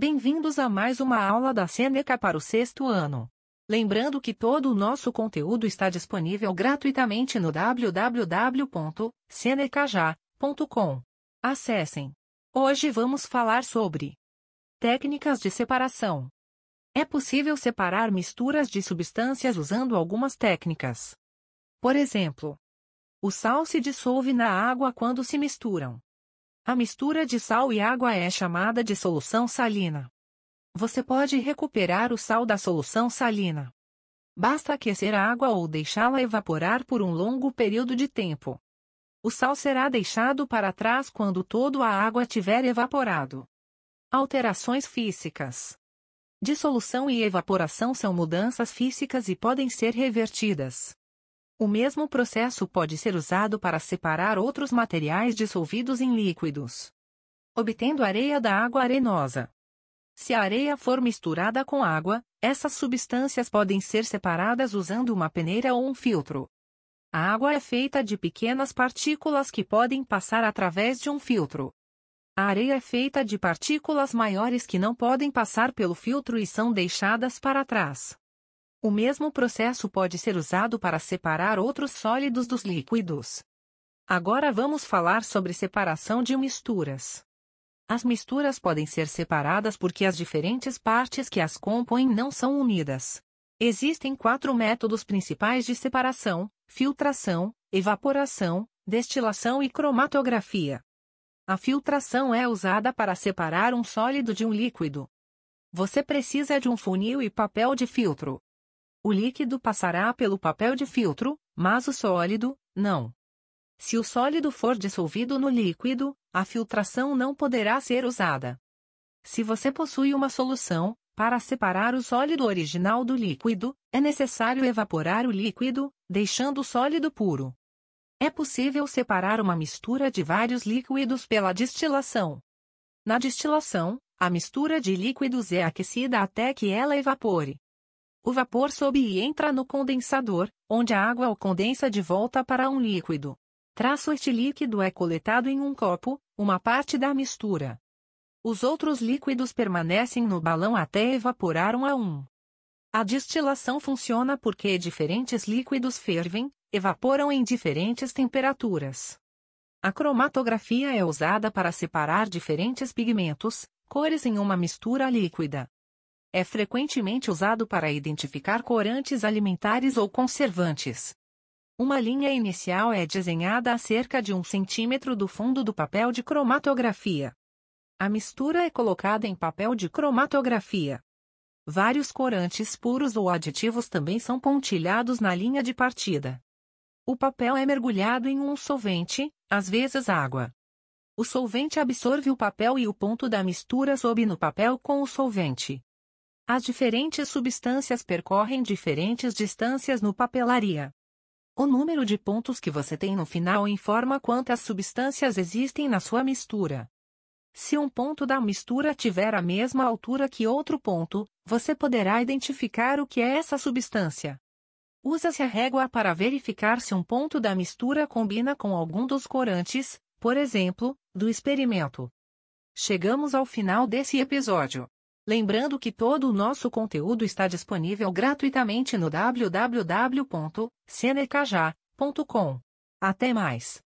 Bem-vindos a mais uma aula da Seneca para o sexto ano. Lembrando que todo o nosso conteúdo está disponível gratuitamente no www.senecaja.com. Acessem. Hoje vamos falar sobre técnicas de separação. É possível separar misturas de substâncias usando algumas técnicas. Por exemplo, o sal se dissolve na água quando se misturam. A mistura de sal e água é chamada de solução salina. Você pode recuperar o sal da solução salina. Basta aquecer a água ou deixá-la evaporar por um longo período de tempo. O sal será deixado para trás quando toda a água tiver evaporado. Alterações físicas. Dissolução e evaporação são mudanças físicas e podem ser revertidas. O mesmo processo pode ser usado para separar outros materiais dissolvidos em líquidos. Obtendo areia da água arenosa. Se a areia for misturada com água, essas substâncias podem ser separadas usando uma peneira ou um filtro. A água é feita de pequenas partículas que podem passar através de um filtro. A areia é feita de partículas maiores que não podem passar pelo filtro e são deixadas para trás. O mesmo processo pode ser usado para separar outros sólidos dos líquidos. Agora vamos falar sobre separação de misturas. As misturas podem ser separadas porque as diferentes partes que as compõem não são unidas. Existem quatro métodos principais de separação: filtração, evaporação, destilação e cromatografia. A filtração é usada para separar um sólido de um líquido. Você precisa de um funil e papel de filtro. O líquido passará pelo papel de filtro, mas o sólido, não. Se o sólido for dissolvido no líquido, a filtração não poderá ser usada. Se você possui uma solução, para separar o sólido original do líquido, é necessário evaporar o líquido, deixando o sólido puro. É possível separar uma mistura de vários líquidos pela destilação. Na destilação, a mistura de líquidos é aquecida até que ela evapore. O vapor sobe e entra no condensador, onde a água o condensa de volta para um líquido. Traço este líquido é coletado em um copo, uma parte da mistura. Os outros líquidos permanecem no balão até evaporar um a um. A destilação funciona porque diferentes líquidos fervem, evaporam em diferentes temperaturas. A cromatografia é usada para separar diferentes pigmentos, cores em uma mistura líquida. É frequentemente usado para identificar corantes alimentares ou conservantes. Uma linha inicial é desenhada a cerca de um centímetro do fundo do papel de cromatografia. A mistura é colocada em papel de cromatografia. Vários corantes puros ou aditivos também são pontilhados na linha de partida. O papel é mergulhado em um solvente, às vezes água. O solvente absorve o papel e o ponto da mistura sobe no papel com o solvente. As diferentes substâncias percorrem diferentes distâncias no papelaria. O número de pontos que você tem no final informa quantas substâncias existem na sua mistura. Se um ponto da mistura tiver a mesma altura que outro ponto, você poderá identificar o que é essa substância. Usa-se a régua para verificar se um ponto da mistura combina com algum dos corantes, por exemplo, do experimento. Chegamos ao final desse episódio. Lembrando que todo o nosso conteúdo está disponível gratuitamente no www.senecaja.com. Até mais!